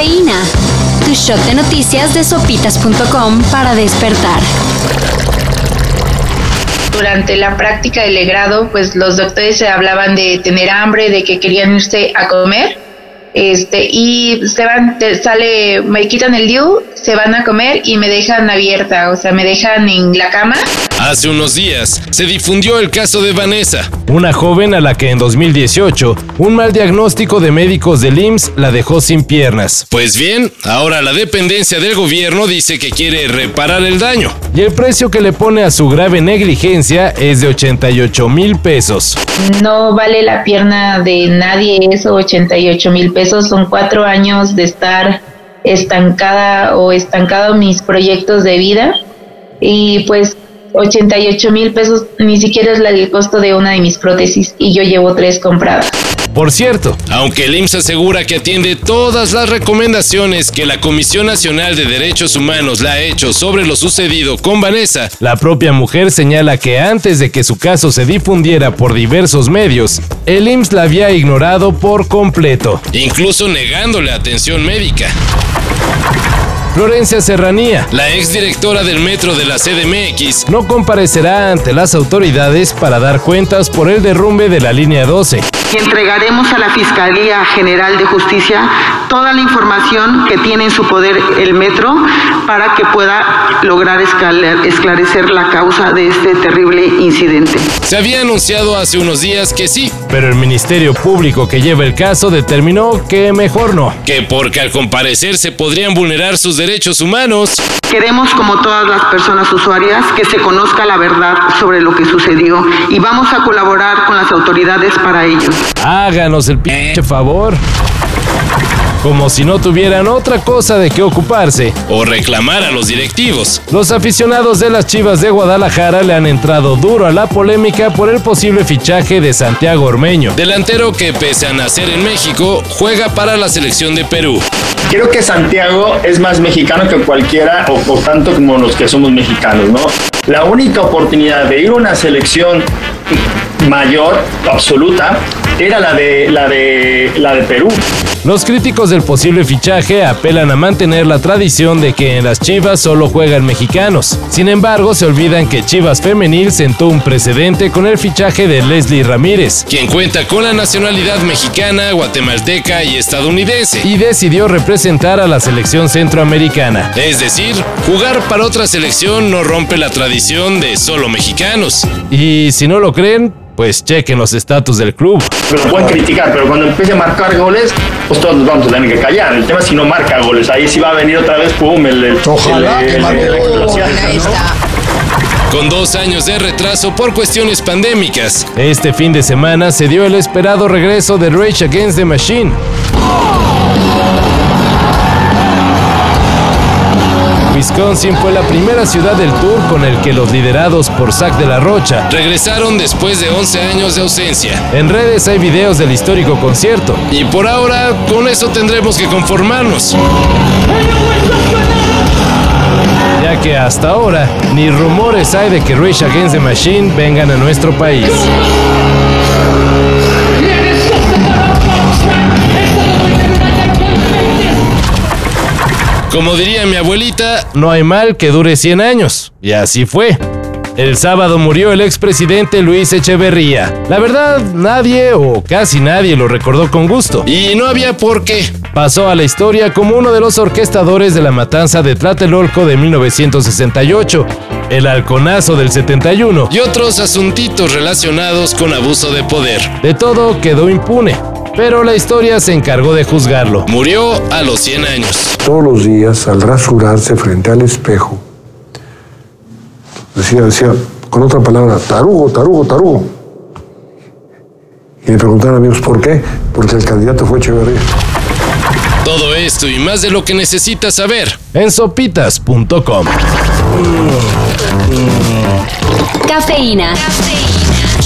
Cafeína. Tu shot de noticias de sopitas.com para despertar. Durante la práctica del legrado, pues los doctores se hablaban de tener hambre, de que querían irse a comer este y se van sale me quitan el DIU se van a comer y me dejan abierta o sea me dejan en la cama hace unos días se difundió el caso de Vanessa una joven a la que en 2018 un mal diagnóstico de médicos del IMSS la dejó sin piernas. Pues bien ahora la dependencia del gobierno dice que quiere reparar el daño. Y el precio que le pone a su grave negligencia es de 88 mil pesos. No vale la pierna de nadie eso 88 mil pesos. Esos son cuatro años de estar estancada o estancado mis proyectos de vida. Y pues 88 mil pesos ni siquiera es el costo de una de mis prótesis y yo llevo tres compradas. Por cierto, aunque el IMSS asegura que atiende todas las recomendaciones que la Comisión Nacional de Derechos Humanos le ha hecho sobre lo sucedido con Vanessa, la propia mujer señala que antes de que su caso se difundiera por diversos medios, el IMSS la había ignorado por completo, incluso negándole atención médica. Florencia Serranía, la exdirectora del metro de la CDMX, no comparecerá ante las autoridades para dar cuentas por el derrumbe de la línea 12 y entregaremos a la Fiscalía General de Justicia toda la información que tiene en su poder el metro para que pueda lograr esclarecer la causa de este terrible incidente. Se había anunciado hace unos días que sí, pero el Ministerio Público que lleva el caso determinó que mejor no. Que porque al comparecer se podrían vulnerar sus derechos humanos. Queremos, como todas las personas usuarias, que se conozca la verdad sobre lo que sucedió y vamos a colaborar con las autoridades para ello. Háganos el pinche favor. Como si no tuvieran otra cosa de qué ocuparse. O reclamar a los directivos. Los aficionados de las Chivas de Guadalajara le han entrado duro a la polémica por el posible fichaje de Santiago Ormeño. Delantero que pese a nacer en México, juega para la selección de Perú. Creo que Santiago es más mexicano que cualquiera o, tanto como los que somos mexicanos, ¿no? La única oportunidad de ir a una selección mayor, absoluta, era la de, la de, la de Perú. Los críticos del posible fichaje apelan a mantener la tradición de que en las Chivas solo juegan mexicanos. Sin embargo, se olvidan que Chivas Femenil sentó un precedente con el fichaje de Leslie Ramírez, quien cuenta con la nacionalidad mexicana, guatemalteca y estadounidense, y decidió representar a la selección centroamericana. Es decir, jugar para otra selección no rompe la tradición de solo mexicanos. Y si no lo creen, pues chequen los estatus del club. Lo pueden criticar, pero cuando empiece a marcar goles, pues todos nos vamos a tener que callar. El tema es si no marca goles, ahí sí va a venir otra vez, pum, el... Ojalá que marque con dos años de retraso por cuestiones pandémicas. Este fin de semana se dio el esperado regreso de Rage Against the Machine. Wisconsin fue la primera ciudad del tour con el que los liderados por Zack de la Rocha regresaron después de 11 años de ausencia. En redes hay videos del histórico concierto. Y por ahora, con eso tendremos que conformarnos. Ya que hasta ahora, ni rumores hay de que Rage Against the Machine vengan a nuestro país. Como diría mi abuelita, no hay mal que dure 100 años. Y así fue. El sábado murió el expresidente Luis Echeverría. La verdad, nadie o casi nadie lo recordó con gusto. Y no había por qué. Pasó a la historia como uno de los orquestadores de la matanza de Tlatelolco de 1968, el halconazo del 71 y otros asuntitos relacionados con abuso de poder. De todo quedó impune pero la historia se encargó de juzgarlo. Murió a los 100 años. Todos los días, al rasurarse frente al espejo, decía, decía, con otra palabra, tarugo, tarugo, tarugo. Y me preguntaron amigos, ¿por qué? Porque el candidato fue Echeverría. Todo esto y más de lo que necesitas saber en sopitas.com. Cafeína.